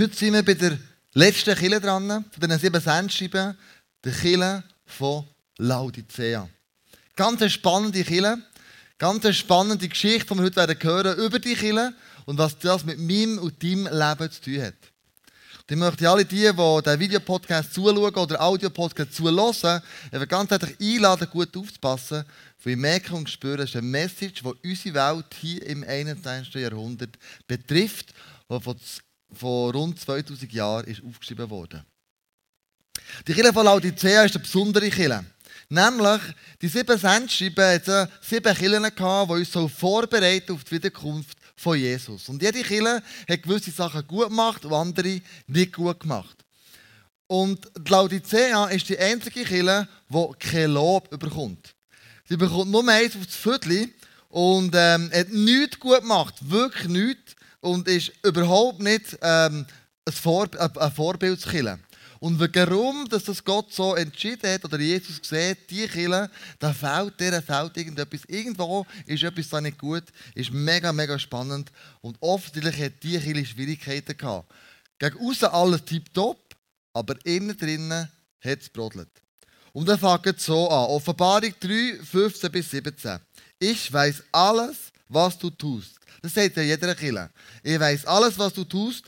Heute sind wir bei der letzten Kille dran, von diesen sieben Sendscheiben, der Kille von Laodicea. Ganz eine spannende Kille, ganz eine spannende Geschichte, die wir heute werden hören über die Kille und was das mit meinem und deinem Leben zu tun hat. Ich möchte alle die, die diesen Videopodcast zuschauen oder Audiopodcast zuhören, ganz herzlich einladen, gut aufzupassen, weil ich merke und spüre, es ist eine Message, die unsere Welt hier im 21. Jahrhundert betrifft, die von vor rund 2000 Jahren ist aufgeschrieben worden. Die Kirche von Laodicea ist eine besondere Kirche. Nämlich, die sieben Sendschreiben hatten sieben Kirchen, die uns so vorbereiten auf die Wiederkunft von Jesus. Und jede Kirche hat gewisse Sachen gut gemacht und andere nicht gut gemacht. Und die Laodicea ist die einzige Kirche, die kein Lob bekommt. Sie bekommt nur eins auf das Viertel und ähm, hat nichts gut gemacht. Wirklich nichts und ist überhaupt nicht ähm, ein, Vor ein Vorbildskiller. Und warum dass das Gott so entschieden hat oder Jesus sieht, die Kille, da fehlt der, fehlt irgendetwas. Irgendwo ist etwas da nicht gut, ist mega, mega spannend. Und offensichtlich hat die Kille Schwierigkeiten gehabt. Gegen außen alles tiptop, aber innen drinnen hat es brodelt. Und dann fängt es so an. Offenbarung 3, 15 bis 17. Ich weiß alles, was du tust. Das sagt ja jeder Killer. Ich weiß alles, was du tust.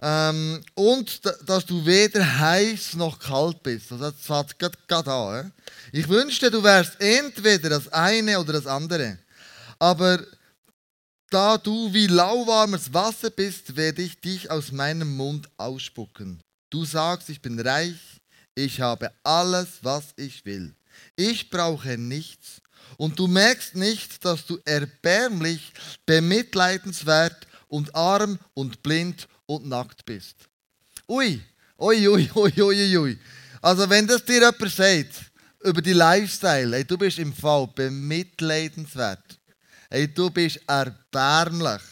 Ähm, und dass du weder heiß noch kalt bist. Also das fängt gerade an. Ich wünschte, du wärst entweder das eine oder das andere. Aber da du wie lauwarmes Wasser bist, werde ich dich aus meinem Mund ausspucken. Du sagst, ich bin reich, ich habe alles, was ich will. Ich brauche nichts und du merkst nicht, dass du erbärmlich, bemitleidenswert und arm und blind und nackt bist. Ui, ui, ui, ui, ui, ui. Also wenn das dir jemand sagt, über die Lifestyle, hey, du bist im Fall bemitleidenswert. Hey, du bist erbärmlich.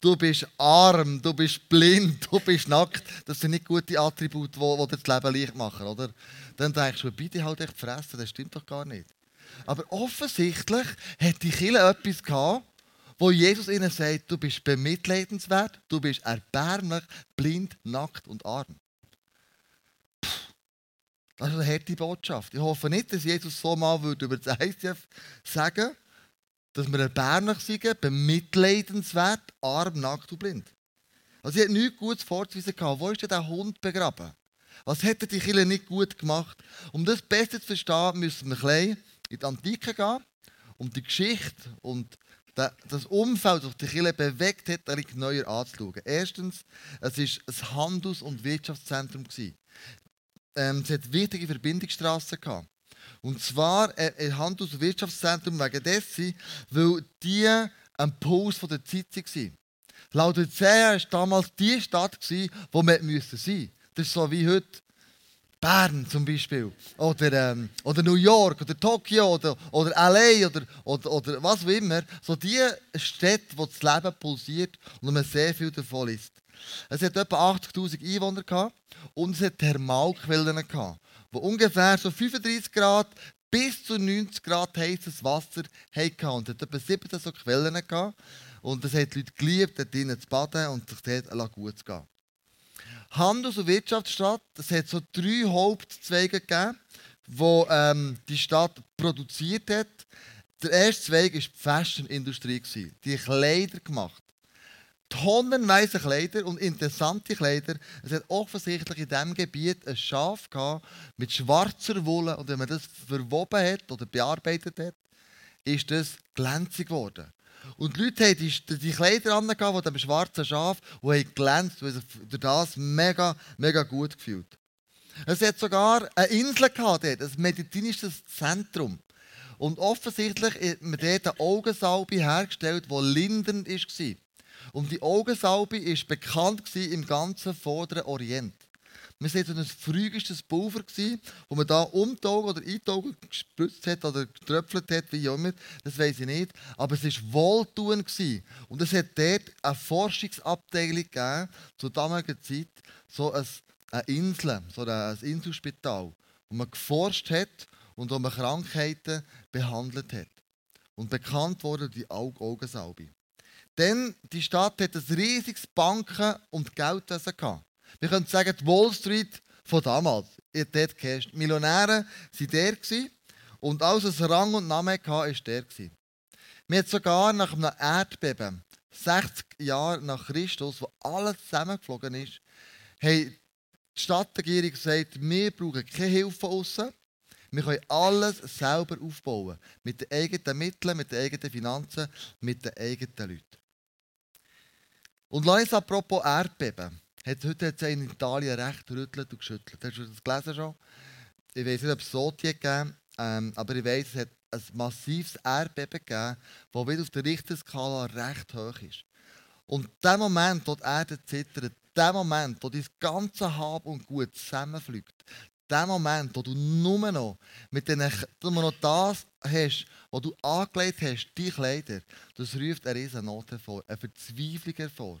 Du bist arm, du bist blind, du bist nackt. Das sind nicht gute Attribute, die, dir das Leben leicht machen, oder? Dann denkst du, bitte halt echt fressen, das stimmt doch gar nicht. Aber offensichtlich hat die Kille etwas gehabt, wo Jesus ihnen sagt, du bist bemitleidenswert, du bist erbärmlich, blind, nackt und arm. Das ist eine harte Botschaft. Ich hoffe nicht, dass Jesus so mal würde über das ICF sagen dass wir erbärmlich sind, bemitleidenswert, arm, nackt und blind. Also, sie hat nichts Gutes vorzuweisen. Wo ist denn der Hund begraben? Was hätte die Kille nicht gut gemacht? Um das besser zu verstehen, müssen wir ein in die Antike gehen, um die Geschichte und das Umfeld, das die Kirche bewegt hat, ein neuer anzuschauen. Erstens, es war ein Handels- und Wirtschaftszentrum. Ähm, es hatte wichtige Verbindungsstraßen. Und zwar ein äh, Handels- und Wirtschaftszentrum wegen dessen, weil die ein Puls der Zeit waren. Laodicea war damals die Stadt, wo man sein musste. Das ist so wie heute Bern zum Beispiel. Oder, ähm, oder New York oder Tokio oder, oder LA oder, oder, oder was auch immer. So die Städte, wo das Leben pulsiert und man sehr viel davon ist. Es hat etwa 80.000 Einwohner gehabt und es hat Thermalquellen gehabt, wo ungefähr so 35 Grad bis zu 90 Grad heißes Wasser hatten. Und es hat etwa 17 so Quellen gehabt. Und es hat die Leute geliebt, dort drinnen zu baden und sich dort gut zu gehen. Handels- und Wirtschaftsstadt. Es hat so drei Hauptzweige gegeben, die ähm, die Stadt produziert hat. Der erste Zweig war die Fashion-Industrie. Die Kleider gemacht. Tonnenweise Kleider und interessante Kleider. Es hat offensichtlich in diesem Gebiet ein Schaf gehabt mit schwarzer Wolle. Und wenn man das verwoben hat oder bearbeitet hat, ist das glänzig geworden. Und die Leute haben die, die Kleider an, von dem schwarzen Schaf, und haben glänzt, weil sich durch das mega, mega gut gefühlt. Es hat sogar eine Insel gehabt, dort, ein medizinisches Zentrum. Und offensichtlich hat man dort eine Augensalbe hergestellt, die lindernd war. Und die Augensalbe war bekannt im ganzen Vorderen Orient. Wir waren so ein frühestes Pulver, wo man da um die Augen oder in die Augen gespritzt hat oder getröpfelt hat, wie auch immer. Das weiß ich nicht. Aber es war wohltuend. Und es hat dort eine Forschungsabteilung gegeben, zur damaligen Zeit, so eine Insel, so ein Inselspital, wo man geforscht hat und wo man Krankheiten behandelt hat. Und bekannt wurde die Augensalbe. Denn die Stadt hat ein riesiges Banken- und Geldwesen gehabt. Wir können sagen, die Wall Street von damals. Ihr dort. Die Millionäre waren der und alles, was Rang und Name hatte, war der. Wir haben sogar nach einem Erdbeben, 60 Jahre nach Christus, wo alles zusammengeflogen ist, haben die Stadtregierung gesagt, wir brauchen keine Hilfe außen. Wir können alles selber aufbauen. Mit den eigenen Mitteln, mit den eigenen Finanzen, mit den eigenen Leuten. Und lass uns apropos Erdbeben. Hat, heute hat es in Italien recht gerüttelt und geschüttelt. Hast du das gelesen schon? Ich weiß nicht, ob es so gegeben ähm, aber ich weiß, es hat ein massives Erdbeben gegeben, das wieder auf der Richterskala recht hoch ist. Und der Moment, wo die Erde zittert, der Moment, wo dein ganze Hab und Gut zusammenfliegt, der Moment, wo du nur noch mit den, nur noch das hast, was du angelegt hast, die Kleider, das ruft eine riesen Not hervor, eine Verzweiflung hervor.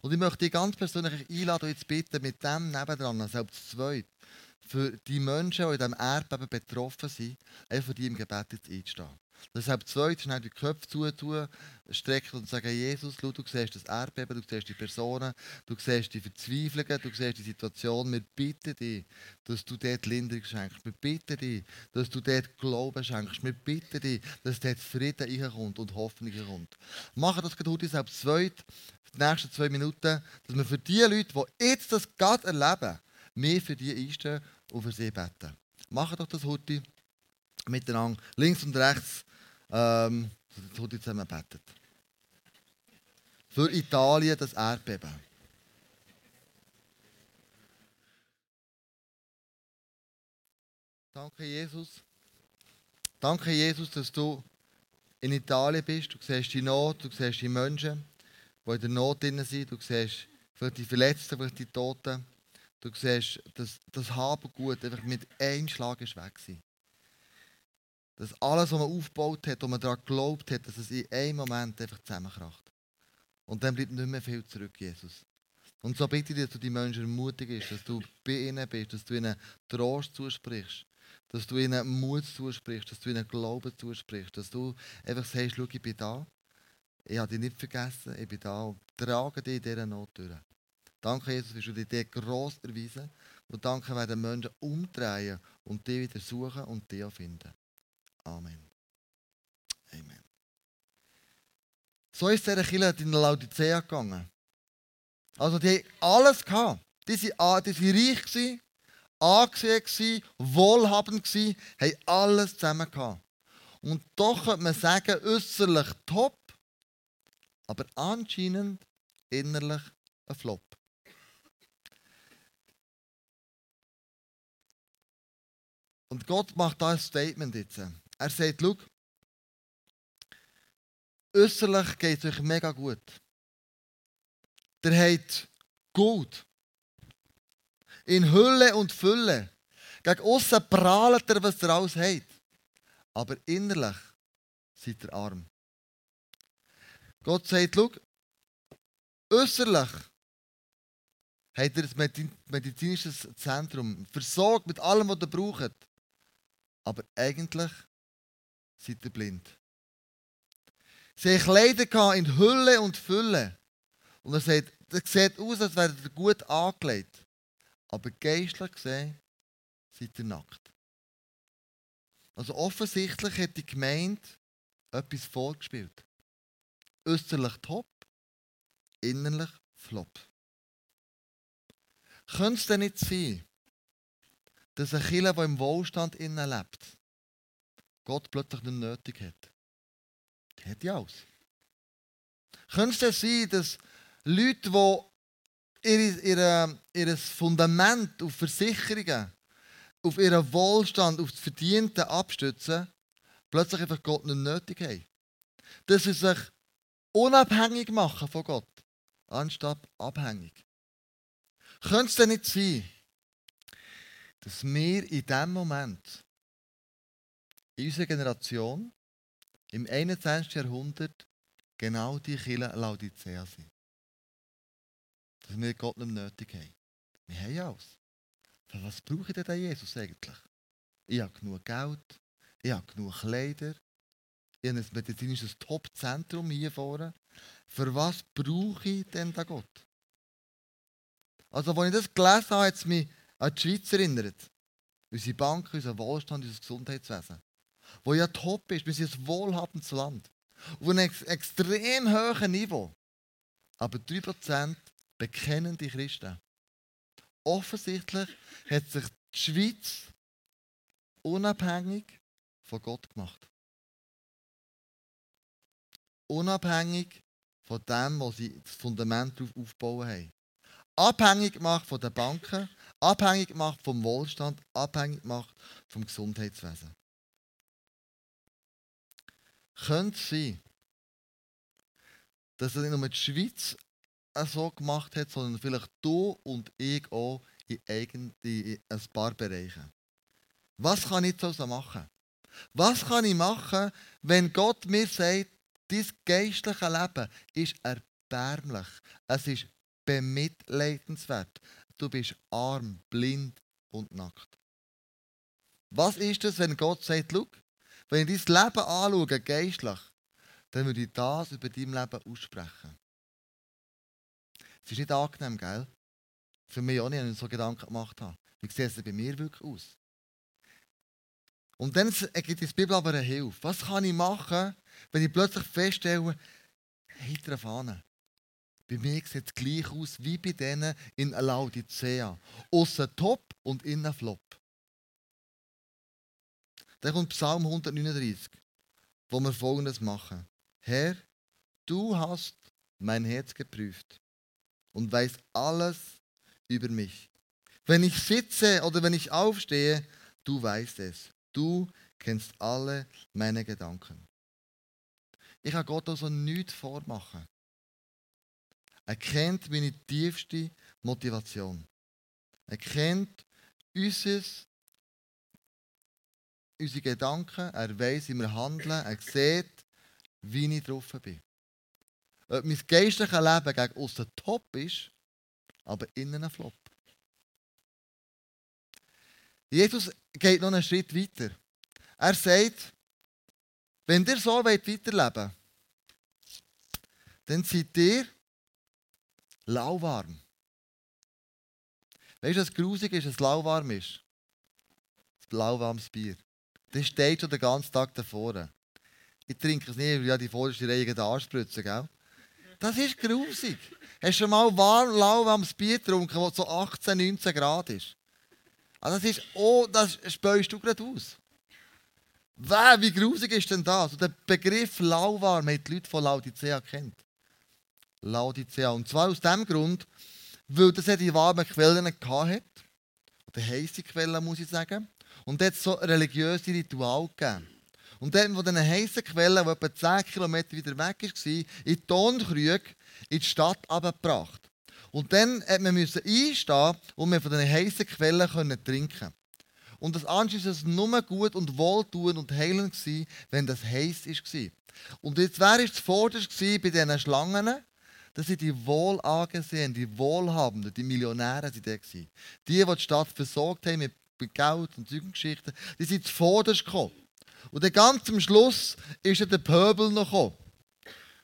Und ich möchte dich ganz persönlich einladen, jetzt bitten, mit dem nebendran, selbst zwei, für die Menschen, die in diesem Erdbeben betroffen sind, einfach für die im Gebet jetzt einzustehen. Deshalb zweitens schnell die Köpfe zutun, strecken und sagen, Jesus, schau, du siehst das Erdbeben, du siehst die Personen, du siehst die Verzweiflungen, du siehst die Situation. Wir bitten dich, dass du dort Linderung schenkst. Wir bitten dich, dass du dort Glauben schenkst. Wir bitten dich, dass dort Frieden reinkommt und Hoffnung reinkommt. Machen das heute selbst zweit, die nächsten zwei Minuten, dass wir für die Leute, die jetzt das gerade erleben, mehr für die einstehen und für sie beten. Machen doch das heute miteinander, links und rechts ähm, heute zusammen betet. Für Italien das Erdbeben. Danke, Jesus. Danke, Jesus, dass du in Italien bist. Du siehst die Not, du siehst die Menschen, die in der Not drin sind. Du siehst vielleicht die Verletzten, vielleicht die Toten. Du siehst, dass das Habengut einfach mit einem Schlag ist weg war. Dass alles, was man aufgebaut hat, wo man daran geglaubt hat, dass es in einem Moment einfach zusammenkracht. Und dann bleibt nicht mehr viel zurück, Jesus. Und so bitte ich dich, dass du die Menschen ermutigst, dass du bei ihnen bist, dass du ihnen Trost zusprichst, dass du ihnen Mut zusprichst, dass du ihnen Glauben zusprichst, dass du einfach sagst, schau, ich bin da, ich habe dich nicht vergessen, ich bin da und trage dich in dieser Not durch. Danke, Jesus, dass du dich gross erweisen. Und danke, werden Menschen umdrehen und dich wieder suchen und dich finden. Amen. Amen. So ist dieser Killer in Laodicea gegangen. Also, die haben alles gehabt. Die waren, reich, angesehen, wohlhabend, gewesen, haben alles zusammen gehabt. Und doch könnte man sagen, äußerlich top, aber anscheinend innerlich ein Flop. Und Gott macht da ein Statement jetzt. Er sagt, schau, äußerlich geht es euch mega gut. Der hat gut. In Hülle und Fülle. Gegen außen prahlt er, was er alles hat. Aber innerlich seid ihr arm. Gott sagt, schau, äußerlich hat er ein medizinisches Zentrum versorgt mit allem, was er braucht. Aber eigentlich seid ihr blind. Sie haben Kleider in Hülle und Fülle. Und er sagt, das sieht aus, als wäre ihr gut angelegt. Aber geistlich gesehen seid ihr nackt. Also offensichtlich hat die Gemeinde etwas vorgespielt. Äußerlich top, innerlich flop. Könnte es denn nicht sein, dass ein Killer, der im Wohlstand innen lebt, Gott plötzlich nicht nötig hat. Die hat ja alles. Könnte es sein, dass Leute, die ihr, ihr, ihr Fundament auf Versicherungen, auf ihren Wohlstand, auf das Verdiente abstützen, plötzlich einfach Gott nicht nötig haben? Dass sie sich unabhängig machen von Gott, anstatt abhängig. Könnte es denn nicht sein, dass wir in diesem Moment, in unserer Generation, im 21. Jahrhundert, genau die Kirche Laodicea sind. Dass wir Gott nicht nötig haben. Wir haben alles. Für was brauche ich denn Jesus eigentlich? Ich habe genug Geld, ich habe genug Kleider, ich habe ein medizinisches Top-Zentrum hier vorne, für was brauche ich denn da Gott? Also, als ich das gelesen habe, hat es mich an die Schweiz erinnert. Unsere Banken, unser Wohlstand, unser Gesundheitswesen. Wo ja top ist, wir sind ein wohlhabendes Land. Auf einem extrem hohen Niveau. Aber 3% bekennen die Christen. Offensichtlich hat sich die Schweiz unabhängig von Gott gemacht. Unabhängig von dem, was sie das Fundament darauf aufbauen haben. Abhängig gemacht von den Banken, abhängig gemacht vom Wohlstand, abhängig gemacht vom Gesundheitswesen. Könnte es sein, dass er nicht nur die Schweiz so gemacht hat, sondern vielleicht du und ich auch in, eigen, in ein paar Bereichen. Was kann ich so machen? Was kann ich machen, wenn Gott mir sagt, dein geistliche Leben ist erbärmlich, es ist bemitleidenswert. Du bist arm, blind und nackt. Was ist es, wenn Gott sagt, schau, wenn ich dein Leben anschaue, geistlich, dann würde ich das über dein Leben aussprechen. Es ist nicht angenehm, gell? Für mich auch nicht, wenn ich so Gedanken gemacht habe. Wie sieht es bei mir wirklich aus? Und dann gibt die Bibel aber eine Hilfe. Was kann ich machen, wenn ich plötzlich feststelle, hinter Fahne. Bei mir sieht es gleich aus wie bei denen in Laodicea. Aussen top und innen flop. Dann kommt Psalm 139, wo wir folgendes machen. Herr, du hast mein Herz geprüft und weißt alles über mich. Wenn ich sitze oder wenn ich aufstehe, du weißt es. Du kennst alle meine Gedanken. Ich kann Gott also nichts vormachen. Er kennt meine tiefste Motivation. Er kennt unseres, unsere Gedanken, er weiß, wie wir handeln, er sieht, wie ich drauf bin. Ob mein geistliches Leben gegen außen top ist, aber innen ein Flop. Jesus geht noch einen Schritt weiter. Er sagt, wenn ihr so weiterleben wollt, dann seid ihr lauwarm. Weißt du, was grusig ist, dass es lauwarm ist? Das lauwarmes Bier. Das steht schon den ganzen Tag davor. Ich trinke es nicht, weil ja die vorderste Reihe anspritzen, gell? Das ist grusig. Hast du schon mal warm, lauwarmes Bier getrunken, das so 18, 19 Grad ist? Also das ist, oh, das späust du gerade aus. Wer, wie grusig ist denn das? Und der Begriff lauwarm hat die Leute von Laodicea kennt. Laodicea. Und zwar aus dem Grund, weil das ja die warmen Quellen hatte. Oder heisse Quellen, muss ich sagen. Und dort so religiöse Ritual gegeben. Und dann, wo diese heißen Quelle, die etwa 10 Kilometer wieder weg war, in die Tonkrüge in die Stadt abgebracht. Und dann musste man einstehen, um von diesen heißen Quellen trinken können. Und das anschließend war nur gut und wohltuend und heilend, gewesen, wenn das heiß war. Und jetzt wäre es zuvorderst bei diesen Schlangen, das sind die Wohlangesehenen, die Wohlhabenden, die Millionäre sind Die, die die Stadt versorgt haben mit Geld und Zeugenschichten, die sind zuvorderst gekommen. Und dann ganz am Schluss ist dann der Pöbel noch gekommen.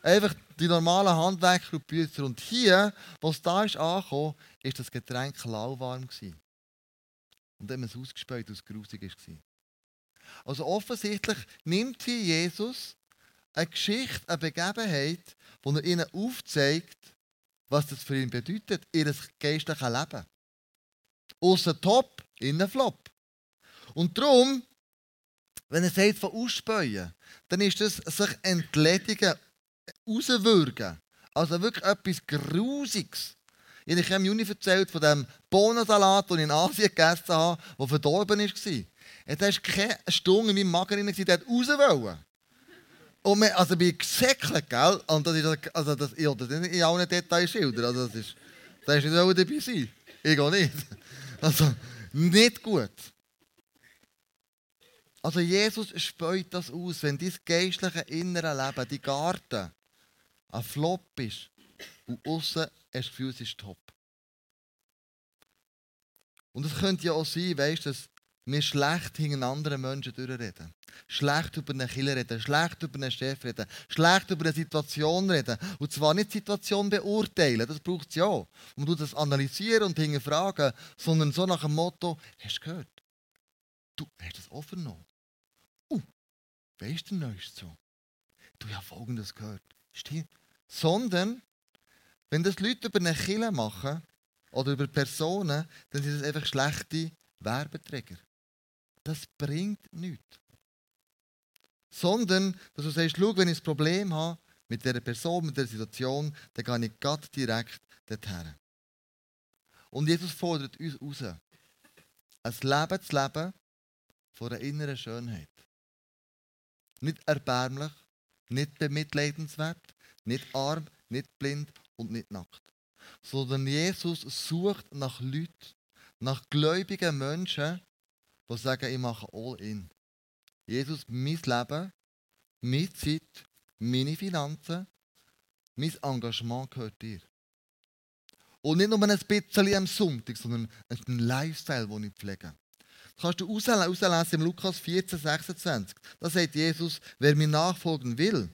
Einfach die normalen Handwerker und Bücher. Und hier, wo es da ist angekommen, ist das Getränk lauwarm gewesen. Und dann haben wir es ausgespäut, es grusig war. Also offensichtlich nimmt hier Jesus eine Geschichte, eine Begebenheit, wo er ihnen aufzeigt, was das für ihn bedeutet, ihr geistliches Leben. Außer top, innen flop. Und darum, wenn er sagt von ausspäuen, dann ist das sich entledigen, rauswürgen. Also wirklich etwas Grusiges. Ich habe im Juni erzählt von dem Bohnensalat, den ich in Asien gegessen habe, der verdorben war. Da war keine Stunde in meinem Magen der raus wollte. Und wir, also bin gesäckelt, gell? Und das ist, also das, ich das nicht in allen Details schildern. Also das ist, das ist nicht dabei sein. Ich auch nicht. Also, nicht gut. Also Jesus speut das aus, wenn dein geistliche innere Leben, die Garten, ein Flop ist und außen hast du das Gefühl, ist top. Und es könnte ja auch sein, weißt, dass wir schlecht hinter anderen Menschen durchreden. schlecht über einen Killer reden, schlecht über einen Chef reden, schlecht über eine Situation reden. Und zwar nicht die Situation beurteilen, das braucht es ja. Und du das analysieren und hinterfragen, sondern so nach dem Motto, hast du gehört? Du hast das offen noch. Uh, weißt du Neues so? Du hast Folgendes gehört. Stimmt. Sondern, wenn das Leute über einen Killer machen oder über Personen, dann sind das einfach schlechte Werbeträger. Das bringt nichts sondern dass du sagst, schau, wenn ich ein Problem habe mit dieser Person, mit dieser Situation, dann gehe ich Gott direkt dorthin. Und Jesus fordert uns raus, ein Leben zu leben von einer inneren Schönheit. Nicht erbärmlich, nicht bemitleidenswert, nicht arm, nicht blind und nicht nackt. Sondern Jesus sucht nach Leuten, nach gläubigen Menschen, die sagen, ich mache all in. Jesus, mein Leben, meine Zeit, meine Finanzen, mein Engagement gehört dir. Und nicht nur ein bisschen am Sonntag, sondern ein Lifestyle, den ich pflege. Das kannst du auslesen im Lukas 14, 26. Da sagt Jesus, wer mir nachfolgen will,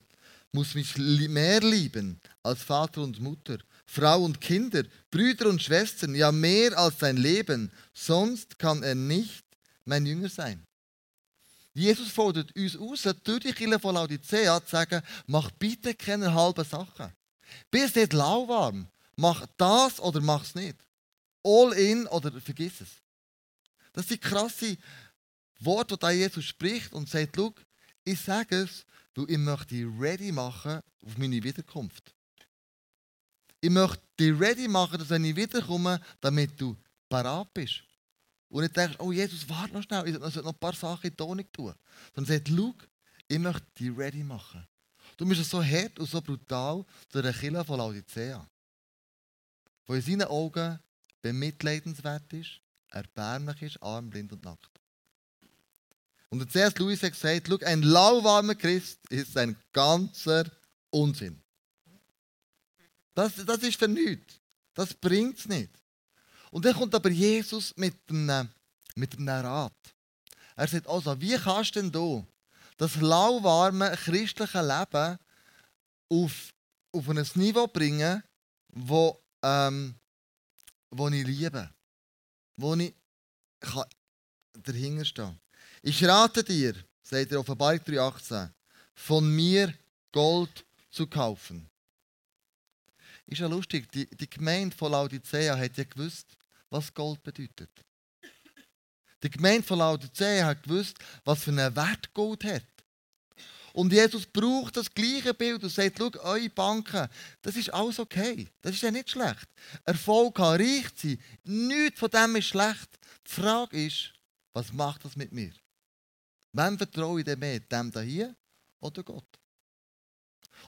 muss mich mehr lieben als Vater und Mutter, Frau und Kinder, Brüder und Schwestern, ja mehr als sein Leben. Sonst kann er nicht mein Jünger sein. Jesus fordert uns aus, durch die Kirche von Laodicea zu sagen, mach bitte keine halben Sachen. Bist nicht lauwarm. Mach das oder mach es nicht. All in oder vergiss es. Das sind krasse Worte, die Jesus spricht und sagt, schau, ich sage es, weil ich möchte dich ready machen auf meine Wiederkunft. Ich möchte dich ready machen, dass wenn ich wiederkomme, damit du parat bist. Und nicht denkst, oh Jesus, warte noch schnell, ich sollte noch ein paar Sachen in Tonik tun. Sondern sagt, schau, ich möchte dich ready machen. Du bist so hart und so brutal zu der Kille von Laodicea. Wo in seinen Augen bemitleidenswert ist, erbärmlich ist, arm, blind und nackt. Und der C.S. Lewis hat gesagt, schau, ein lauwarmer Christ ist ein ganzer Unsinn. Das, das ist für nichts. Das bringt es nicht. Und dann kommt aber Jesus mit einem, mit einem Rat. Er sagt also, wie kannst denn du das lauwarme christliche Leben auf, auf ein Niveau bringen, wo, ähm, wo ich liebe, wo ich kann dahinter stehen Ich rate dir, sagt er Offenbarung 3,18, von mir Gold zu kaufen. Ist ja lustig, die, die Gemeinde von Laodicea hat ja gewusst, was Gold bedeutet. Die Gemeinde von Laodicea hat gewusst, was für einen Wert Gold hat. Und Jesus braucht das gleiche Bild und sagt, schau, eure Banken, das ist alles okay. Das ist ja nicht schlecht. Erfolg haben, reich sein, nichts von dem ist schlecht. Die Frage ist, was macht das mit mir? Wem vertraue ich denn mehr? Dem da hier oder Gott?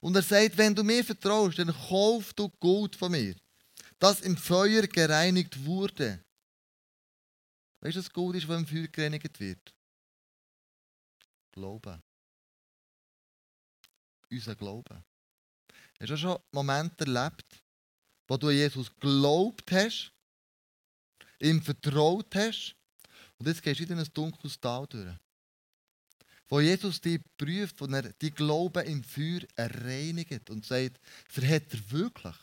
Und er sagt, wenn du mir vertraust, dann kauf du Gold von mir das im Feuer gereinigt wurde. Weißt du, was gut ist, wenn im Feuer gereinigt wird? Glauben. Unser Glauben. Hast du schon Momente erlebt, wo du Jesus geglaubt hast, ihm vertraut hast und jetzt gehst du in ein dunkles Tal durch? Wo Jesus dich prüft, wo er die Glauben im Feuer reinigt und sagt, verhält er wirklich?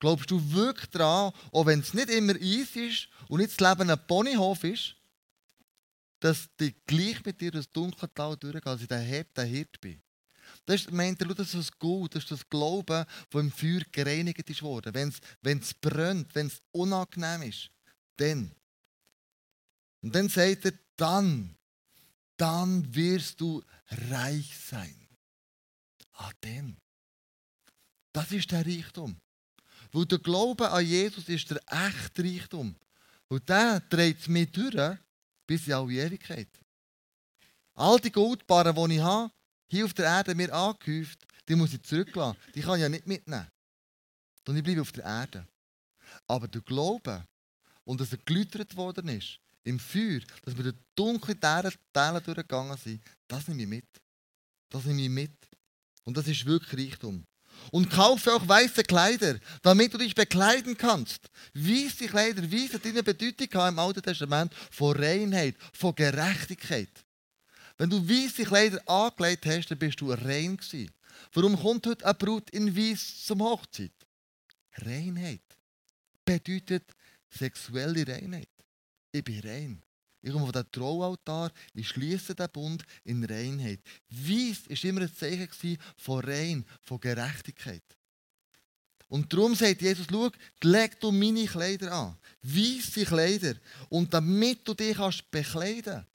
Glaubst du wirklich daran, auch wenn es nicht immer Eis ist und nicht das Leben ein Ponyhof ist, dass du gleich mit dir das dunkle Tal durchgehst, als ich der Heb, der Hirt bin? Das ist, meint er, das ist das Gut, das ist das Glauben, das im Feuer gereinigt ist worden. Wenn es brennt, wenn es unangenehm ist, dann. Und dann sagt er, dann, dann wirst du reich sein. Ah, dann. Das ist der Reichtum. Weil der Glaube an Jesus ist der echte Reichtum. Und der es mir durch bis in alle Ewigkeit. All die Goldbarren, die ich habe, hier auf der Erde mir angehäuft, die muss ich zurücklassen. Die kann ich ja nicht mitnehmen. Und ich bleibe auf der Erde. Aber der Glaube und dass er geläutert worden ist, im Feuer, dass wir durch dunkle Teile durchgegangen sind, das nehme ich mit. Das nehme ich mit. Und das ist wirklich Reichtum und kaufe auch weiße Kleider, damit du dich bekleiden kannst. Weiße Kleider, weiße deine Bedeutung im Alten Testament von Reinheit, von Gerechtigkeit. Wenn du weiße Kleider angelegt hast, dann bist du rein gewesen. Warum kommt heute eine Brut in Weiß zum Hochzeit? Reinheit bedeutet sexuelle Reinheit. Ich bin rein. Von dem Traualtar, ich schließe den Bund in Reinheit. Weiss war immer ein Zeichen von Rein, von Gerechtigkeit. Und darum sagt Jesus, schau, leg du meine Kleider an. Weisse Kleider. Und damit du dich kannst bekleiden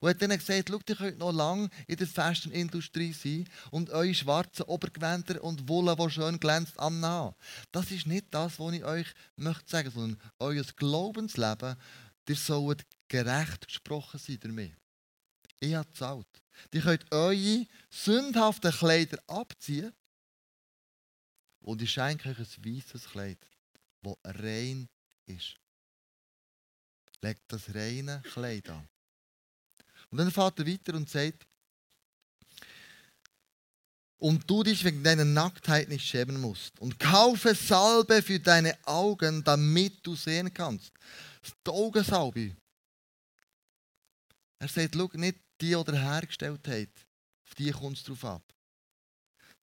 und hat dann gesagt, schau, ihr könnt noch lange in der Fashion-Industrie sein und eure schwarzen Obergewänder und Wolle, die schön glänzt, annehmen. Das ist nicht das, was ich euch möchte sagen, sondern euer Glaubensleben, ihr sollt gerecht gesprochen sein damit. Ich habe gezahlt. Ihr könnt eure sündhaften Kleider abziehen und ich schenke euch ein weißes Kleid, das rein ist. Legt das reine Kleid an. Und dann fährt er weiter und sagt, und du dich wegen deiner Nacktheit nicht schämen musst. Und kaufe Salbe für deine Augen, damit du sehen kannst. Die Augensalbe. Er sagt, schau nicht die, die er hergestellt hat, auf die kommt es drauf ab.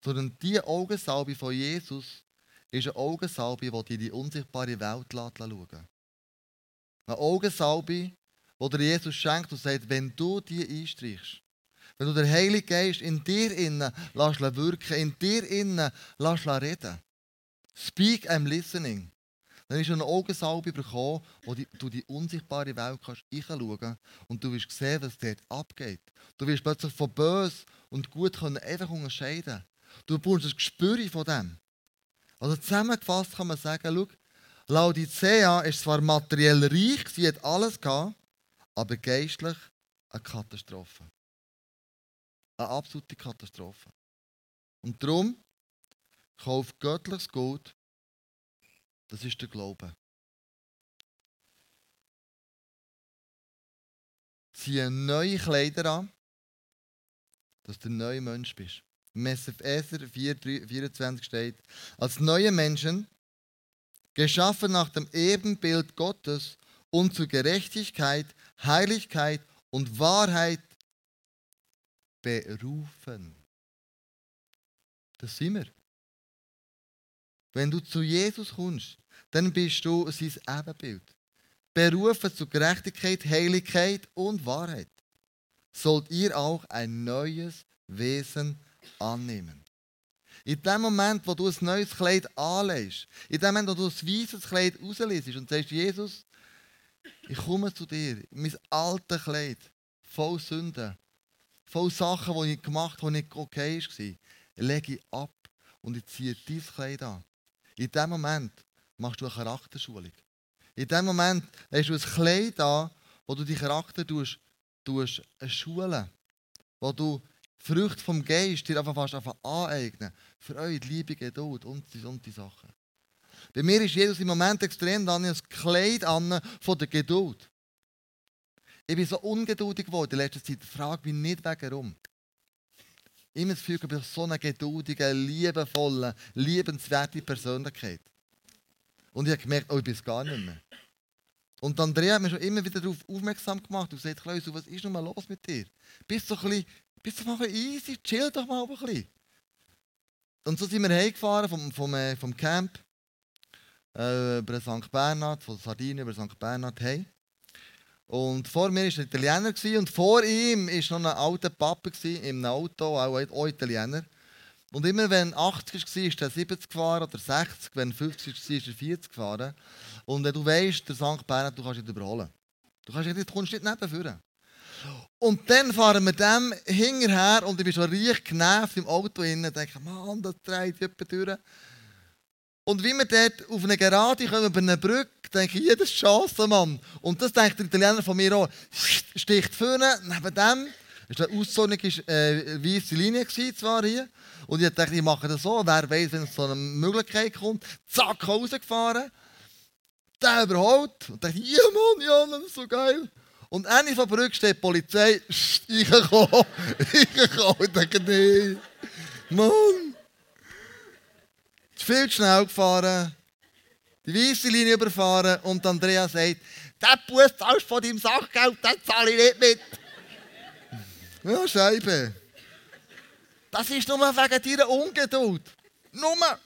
Sondern die Augensalbe von Jesus ist eine Augensalbe, die in die unsichtbare Welt schauen lässt. Eine Augensalbe, die dir Jesus schenkt und sagt, wenn du die einstreichst, wenn du den Heiligen Geist in dir innen lässt wirken, in dir innen lässt reden. Speak, I'm listening. Dann ist eine Augensalbe bekommen, wo du die unsichtbare Welt kannst reinschauen und du wirst sehen, was dort abgeht. Du wirst plötzlich von böse und gut können einfach unterscheiden. Du bekommst ein Gespür von dem. Also zusammengefasst kann man sagen, schau, Laodicea ist zwar materiell reich, sie hat alles gehabt, aber geistlich eine Katastrophe. Eine absolute Katastrophe. Und darum, kauf göttliches Gut, das ist der Glaube. Ziehe neue Kleider an, dass du ein neuer Mensch bist. Im Epheser 24 steht, als neue Menschen, geschaffen nach dem Ebenbild Gottes und zu Gerechtigkeit, Heiligkeit und Wahrheit berufen. Das sind wir. Wenn du zu Jesus kommst, dann bist du sein Ebenbild. Berufen zu Gerechtigkeit, Heiligkeit und Wahrheit. Sollt ihr auch ein neues Wesen annehmen. In dem Moment, wo du ein neues Kleid anlegst, in dem Moment, wo du ein weißes Kleid rauslässt und sagst, Jesus, ich komme zu dir, mein altes Kleid, voll Sünden, voll Sachen, die ich gemacht habe, die nicht okay waren, lege ich ab und ich ziehe dieses Kleid an. In dem Moment machst du eine Charakterschulung. In dem Moment hast du ein Kleid an, wo du die Charakter tust, tust schulen, wo du Früchte vom Geist dir einfach fast aneignen. Für euch Liebe, Geduld und und die Sachen. Bei mir ist Jesus im Moment extrem dann ein Kleid an von der Geduld. Ich bin so ungeduldig geworden in letzter Zeit. Frage mich nicht warum. Immer ich bin so eine geduldige, liebevolle, liebenswerte Persönlichkeit. Und ich habe gemerkt, oh, ich bin es gar nicht mehr. Und Andrea hat mich schon immer wieder darauf aufmerksam gemacht und gesagt, Klaus, was ist nun mal los mit dir? Bist du ein bisschen bist du mal easy, chill doch mal ein bisschen. Und so sind wir heimgefahren vom, vom, äh, vom Camp äh, über St. Bernhard, von Sardinien über St. Bernhard hey. Und vor mir war ein Italiener und vor ihm war noch ein alter Papa einem Auto, auch, auch Italiener. Und immer wenn 80 war, ist er 70 gefahren oder 60, wenn 50 war, ist er 40 gefahren. Und du weißt, der St. Bernhard, du kannst ihn überholen. Du, kannst, du kommst nicht nebenführen. Und dann fahren wir dem hinterher und ich bin schon reich genervt im Auto und denke, Mann, das dreht jemand durch. Und wie wir dort auf eine Gerade kommen, über eine Brücke, denke ich, ist Chance, Mann. Und das denkt der Italiener von mir auch. Sticht vorne, neben dem, war eine auszonige äh, weiße Linie zwar hier. Und ich dachte, ich mache das so, wer weiß, wenn es so eine Möglichkeit kommt. Zack, rausgefahren. Der überholt. Und dachte, ja Mann, ja, das ist so geil. Und eine von der Brücke steht die Polizei, ich komme, ich komme. Ich denke, nee, Mann. Viel zu schnell gefahren, die weiße Linie überfahren und Andrea sagt, der Bus zahlst von deinem Sachgeld, den zahle ich nicht mit. Ja, Scheibe. Das ist nur wegen deiner Ungeduld. Nur.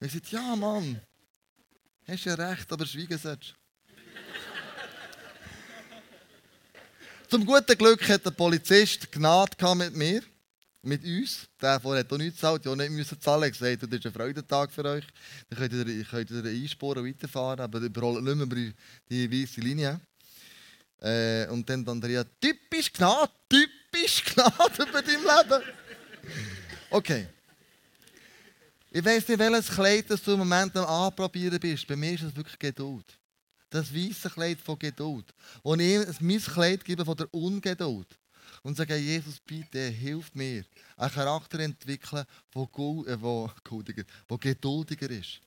Ich sage, ja, Mann. Hast ja recht, aber schweigen sollst Zum guten Glück hat der Polizist Gnade mit mir, mit uns. Der vorher hat auch nichts gezahlt, ja nicht müssen zahlen. Er hat gesagt, das ist ein Freudentag für euch. Dann könnt ihr, könnt ihr einsporen weiterfahren, aber ihr überrollt nicht mehr die, die weiße Linie. Äh, und dann Andrea, typisch Gnade, typisch Gnade über dein Leben. Okay. Ich weiß nicht, welches Kleid das du im Moment am Anprobieren bist. Bei mir ist es wirklich Geduld. Das weiße Kleid von Geduld. Und ich mein Kleid gebe von der Ungeduld. Und sage, Jesus, bitte, hilf mir, einen Charakter entwickeln, der, äh, wo, wo geduldiger ist.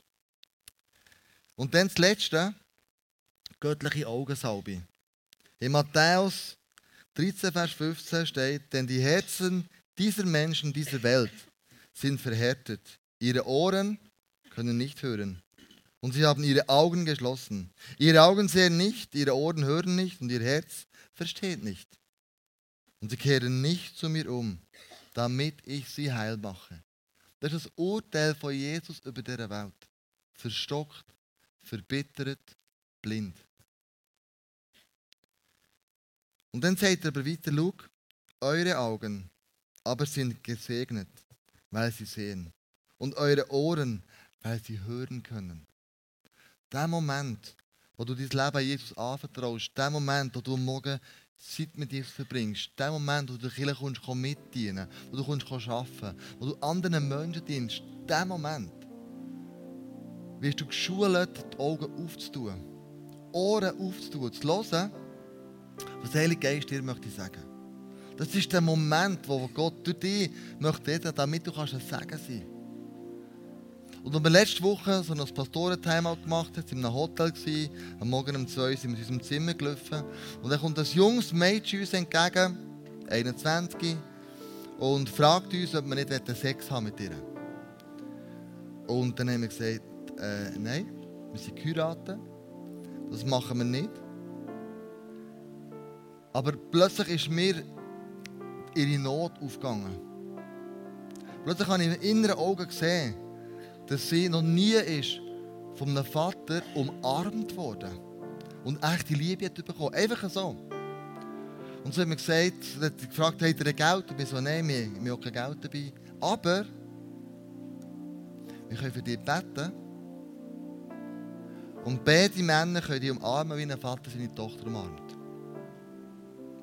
Und dann das Letzte, göttliche Augensalbe. In Matthäus 13, Vers 15 steht, denn die Herzen dieser Menschen dieser Welt sind verhärtet. Ihre Ohren können nicht hören. Und sie haben ihre Augen geschlossen. Ihre Augen sehen nicht, ihre Ohren hören nicht und ihr Herz versteht nicht. Und sie kehren nicht zu mir um, damit ich sie heil mache. Das ist das Urteil von Jesus über diese Welt. Verstockt, verbittert, blind. Und dann sagt er aber weiter, schau, eure Augen aber sind gesegnet, weil sie sehen. Und eure Ohren, weil sie hören können. Der Moment, wo du dein Leben Jesus anvertraust, der Moment, wo du morgen Zeit mit Jesus verbringst, der Moment, wo du der Kirche kommst, mitdienen. Wo du kommst, arbeiten. Wo du anderen Menschen dienst, der Moment, wirst du geschult, die Augen aufzutun, Ohren aufzutun, zu hören, was der Heilige Geist dir möchte sagen. Das ist der Moment, wo Gott durch dich möchte damit du kannst ein Segen sein und als wir letzte Woche so ein Pastorentime gemacht haben, sind wir in einem Hotel, gewesen, am Morgen um 2 sind wir in unserem Zimmer gelaufen. Und dann kommt ein junges Mädchen uns entgegen, 21, und fragt uns, ob wir nicht Sex haben mit ihr. Und dann haben wir gesagt, äh, nein, wir sind geheiratet. Das machen wir nicht. Aber plötzlich ist mir ihre Not aufgegangen. Plötzlich habe ich in ihren Augen gesehen, dass sie noch nie ist von einem Vater umarmt worden und echte Liebe hat bekommen. Einfach so. Und so hat mir gesagt, hat gefragt, hat er Geld? Und ich so, nein, wir, wir haben kein Geld dabei. Aber wir können für dich beten. Und beide Männer können dich umarmen, wie ein Vater seine Tochter umarmt.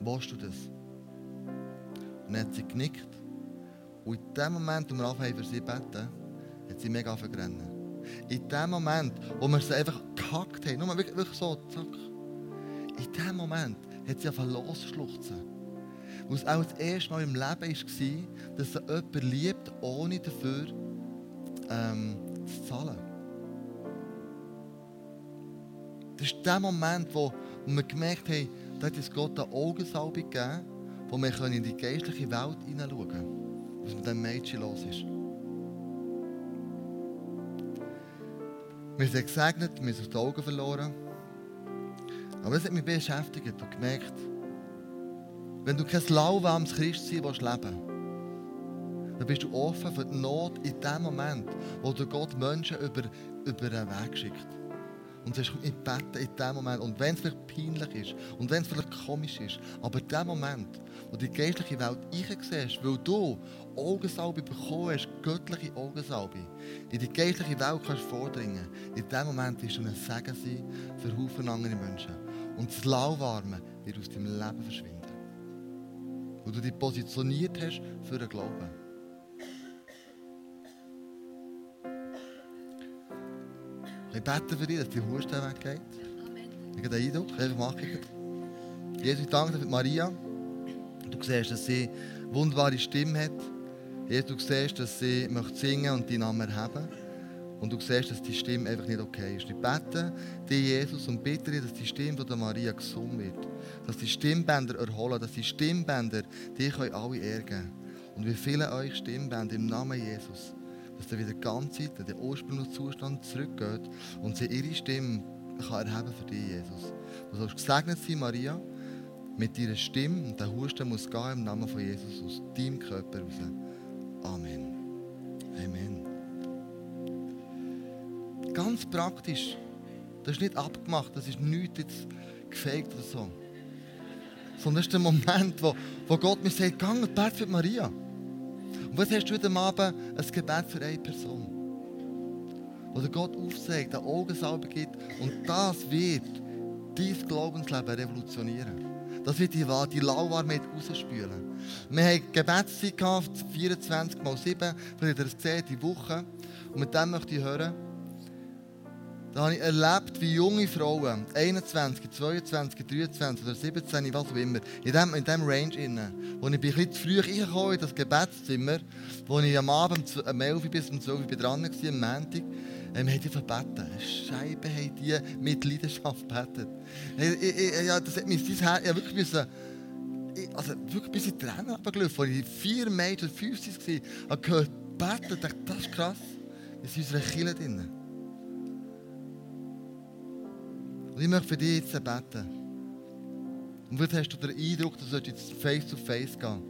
Willst du das? Und dann hat sie genickt. Und in dem Moment, wo wir anfangen für sie beten, hat sie mega vergrennen. In dem Moment, wo wir sie einfach gehackt haben, nur wirklich, so, zack. In dem Moment hat sie einfach losgeschluchzen. Weil es auch das erste Mal im Leben war, dass sie jemanden liebt, ohne dafür ähm, zu zahlen. Das ist der Moment, wo, wir gemerkt haben, da hat uns Gott eine Augensalbe gegeben, wo wir in die geistliche Welt hineinschauen können, was mit diesem Mädchen los ist. Wir sind gesegnet, wir sind aus den Augen verloren. Aber es hat mich beschäftigt und gemerkt, wenn du kein lauwarmes Christsein willst leben dann bist du offen für die Not in dem Moment, wo du Gott Menschen über, über einen Weg schickt. Und sagst, ich bete in dem Moment. Und wenn es vielleicht peinlich ist und wenn es vielleicht komisch ist, aber in dem Moment, wo du die geistliche Welt siehst, weil du Augensalbe bekommen hast, göttliche Augensalbe, in die geistliche Welt kannst vordringen, in dem Moment wirst du ein Segen sein für Haufen andere Menschen. Und das Lauwarme wird aus deinem Leben verschwinden. Weil du dich positioniert hast für den Glauben. Ich bete für dich, dass die Husten weggeht. Ich habe den Eindruck, einfach mache ich. Jesus, ich danke dir für Maria. Du siehst, dass sie eine wunderbare Stimme hat. Jesus, du siehst, dass sie möchte singen und deinen Namen erheben Und du siehst, dass die Stimme einfach nicht okay ist. Ich bete dir, Jesus, und bitte dir, dass die Stimme von der Maria gesungen wird. Dass die Stimmbänder erholen, dass die Stimmbänder dich alle ärgern. Und wir fehlen euch Stimmbänder im Namen Jesus dass er wieder ganz in den ursprünglichen Zustand zurückgeht und sie ihre Stimme kann erheben für dich, Jesus. Du sollst gesegnet sein, Maria, mit deiner Stimme und der Husten muss gehen im Namen von Jesus aus deinem Körper raus. Amen. Amen. Ganz praktisch. Das ist nicht abgemacht, das ist nichts jetzt gefaked oder so. Sondern das ist der Moment, wo, wo Gott mir sagt, geh und bete für Maria. Und was hast du heute Abend? Ein Gebet für eine Person. Wo der Gott aufzeigt, den Augensalbe gibt und das wird dein Glaubensleben revolutionieren. Das wird die, die Lauwarmheit rausspülen. Wir hatten Gebetszeit gehabt, 24 mal 7, vielleicht habt ihr das gesehen, die Woche. Und mit dem möchte ich hören, da habe ich erlebt, wie junge Frauen, 21, 22, 23 oder 17, was auch immer, in diesem in dem Range innen, wo ich ein bisschen zu früh reingekommen in das Gebetszimmer, wo ich am Abend um 11 bis um 12 Uhr dran war, am Montag, ähm, haben die verbeten. Scheibe haben die mit Leidenschaft gebetet. Ja, das hat mich sein Herz, ich wirklich müssen, ich, also wirklich bis in Tränen runtergelaufen, als ich vier Mädchen, 50 war, habe gehört, beten, dachte, das ist krass. Das ist in unserer Kirche drin. Und ich möchte für dich jetzt beten. Und vielleicht hast du den Eindruck, du sollst jetzt face to face gehen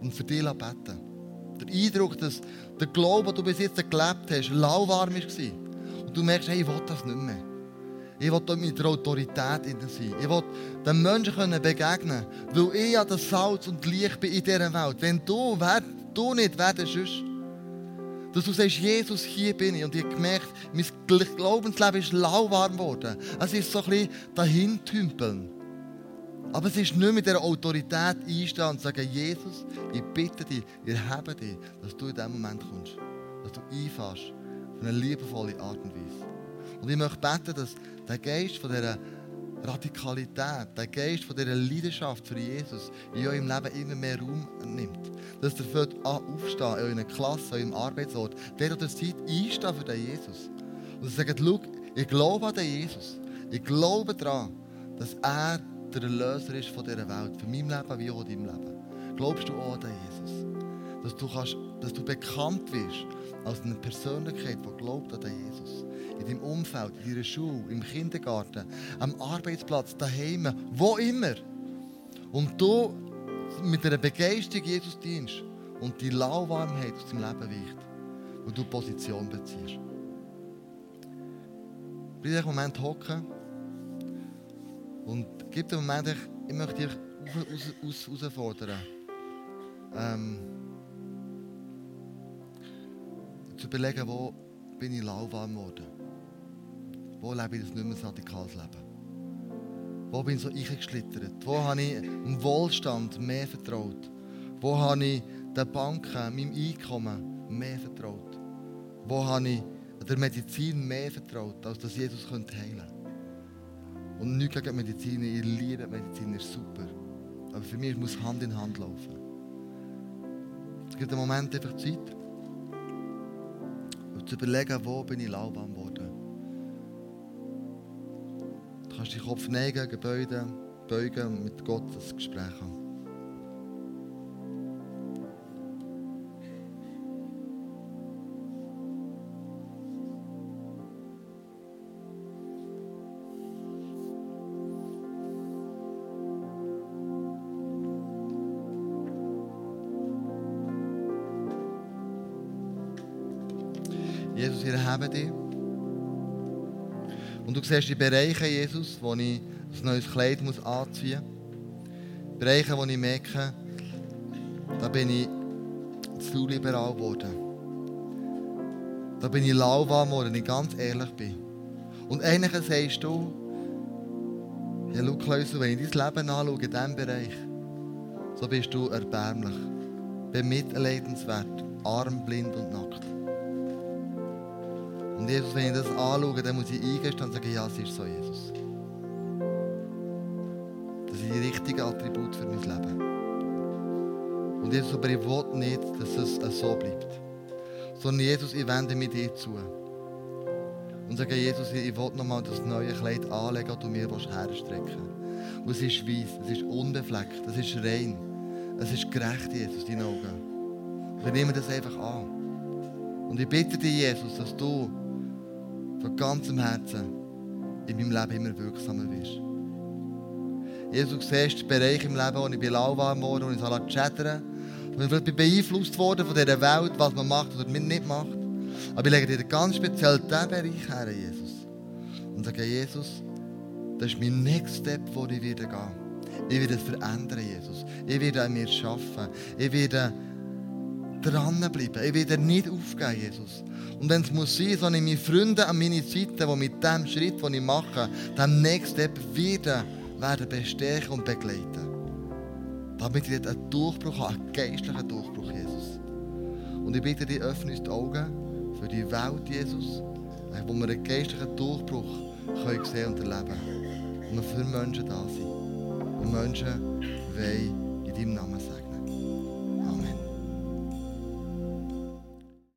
und für dich beten. Der Eindruck, dass der Glaube, den du bis jetzt gelebt hast, lauwarm war. Und du merkst, hey, ich will das nicht mehr. Ich will mit der Autorität sein. Ich will den Menschen begegnen weil ich ja das Salz und Licht bin in dieser Welt. Wenn du, wer, du nicht, wer denn sonst? Dass du sagst, Jesus, hier bin ich. Und ich habe gemerkt, mein Glaubensleben ist lauwarm geworden. Es ist so ein bisschen dahin tümpeln. Aber es ist nicht mit der Autorität einstehen und sagen, Jesus, ich bitte dich, ich erhebe dich, dass du in diesem Moment kommst. Dass du einfahrst auf eine liebevolle Art und Weise. Und ich möchte beten, dass der Geist von dieser Radikalität, der Geist von dieser Leidenschaft für Jesus in eurem Leben immer mehr Raum nimmt. Dass ihr fällt aufstehen in eurer Klasse, in eurem Arbeitsort, der oder seid, einstehen für den Jesus. Und sagt, schau, ich glaube an den Jesus. Ich glaube daran, dass er der Erlöser ist von dieser Welt, für mein Leben wie auch in deinem Leben. Glaubst du auch an den Jesus? Dass du, kannst, dass du bekannt wirst als eine Persönlichkeit, die glaubt an den Jesus in deinem Umfeld, in deiner Schule, im Kindergarten, am Arbeitsplatz, daheim, wo immer. Und du mit einer Begeisterung Jesus dienst und die Lauwarmheit aus deinem Leben weicht, wo du Position beziehst. Bleib einen Moment hocken und gib den Moment, ich, ich möchte dich herausfordern. Ähm, zu überlegen, wo bin ich lauwarm geworden. Wo lebe ich das nicht mehr radikales Leben? Wo bin ich so eingeschlittert? Wo habe ich dem Wohlstand mehr vertraut? Wo habe ich den Banken, meinem Einkommen mehr vertraut? Wo habe ich der Medizin mehr vertraut, als dass Jesus heilen könnte? Und nichts gegen Medizin, ich liebe Medizin, ist super. Aber für mich muss Hand in Hand laufen. Es gibt einen Moment einfach Zeit, um zu überlegen, wo bin ich lauwarm geworden. Kannst den Kopf neigen, Gebäude beugen und mit Gott das Gespräch haben. Jesus, ich erhebe dich. Und du siehst die Bereiche, Jesus, wo ich ein neues Kleid muss anziehen muss. Bereiche, wo ich merke, da bin ich zu liberal geworden. Da bin ich lauwarm geworden, wenn ich ganz ehrlich bin. Und eigentlich sagst du, ja, schau, wenn ich dein Leben anschaue, in diesem Bereich, so bist du erbärmlich, bemitleidenswert, arm, blind und nackt. Und Jesus, wenn ich das anschaue, dann muss ich eingestehen und sagen, ja, es ist so, Jesus. Das sind die richtigen Attribute für mein Leben. Und Jesus, aber ich will nicht, dass es so bleibt. Sondern Jesus, ich wende mich dir zu. Und sage, Jesus, ich will nochmal das neue Kleid anlegen, das du mir herstrecken Und es ist weiß, es ist unbefleckt, es ist rein. Es ist gerecht, Jesus, in deinen Augen. Wir nehmen das einfach an. Und ich bitte dich, Jesus, dass du von ganzem Herzen in meinem Leben immer wirksamer wirst. Jesus, du siehst Bereiche im Leben, wo ich lauwarm wurde, wo ich es schädern wo ich vielleicht beeinflusst worden von dieser Welt, was man macht oder nicht macht. Aber ich lege dir ganz speziell diesen Bereich her, Jesus. Und sage, Jesus, das ist mein Next Step, wo ich wieder gehe. Ich werde es verändern, Jesus. Ich werde an mir arbeiten. Ich werde dranbleiben. Ich werde nicht aufgeben, Jesus. Und wenn es muss sein, so ich meine Freunde an meine Seite, die mit dem Schritt, den ich mache, dem Next Step wieder werden bestärken und begleiten. Damit ich einen Durchbruch habe, einen geistlichen Durchbruch, Jesus. Und ich bitte dich, öffne uns die Augen für die Welt, Jesus, wo wir einen geistlichen Durchbruch können sehen und erleben Und wir für Menschen da sind. Und Menschen wollen in deinem Namen sagen.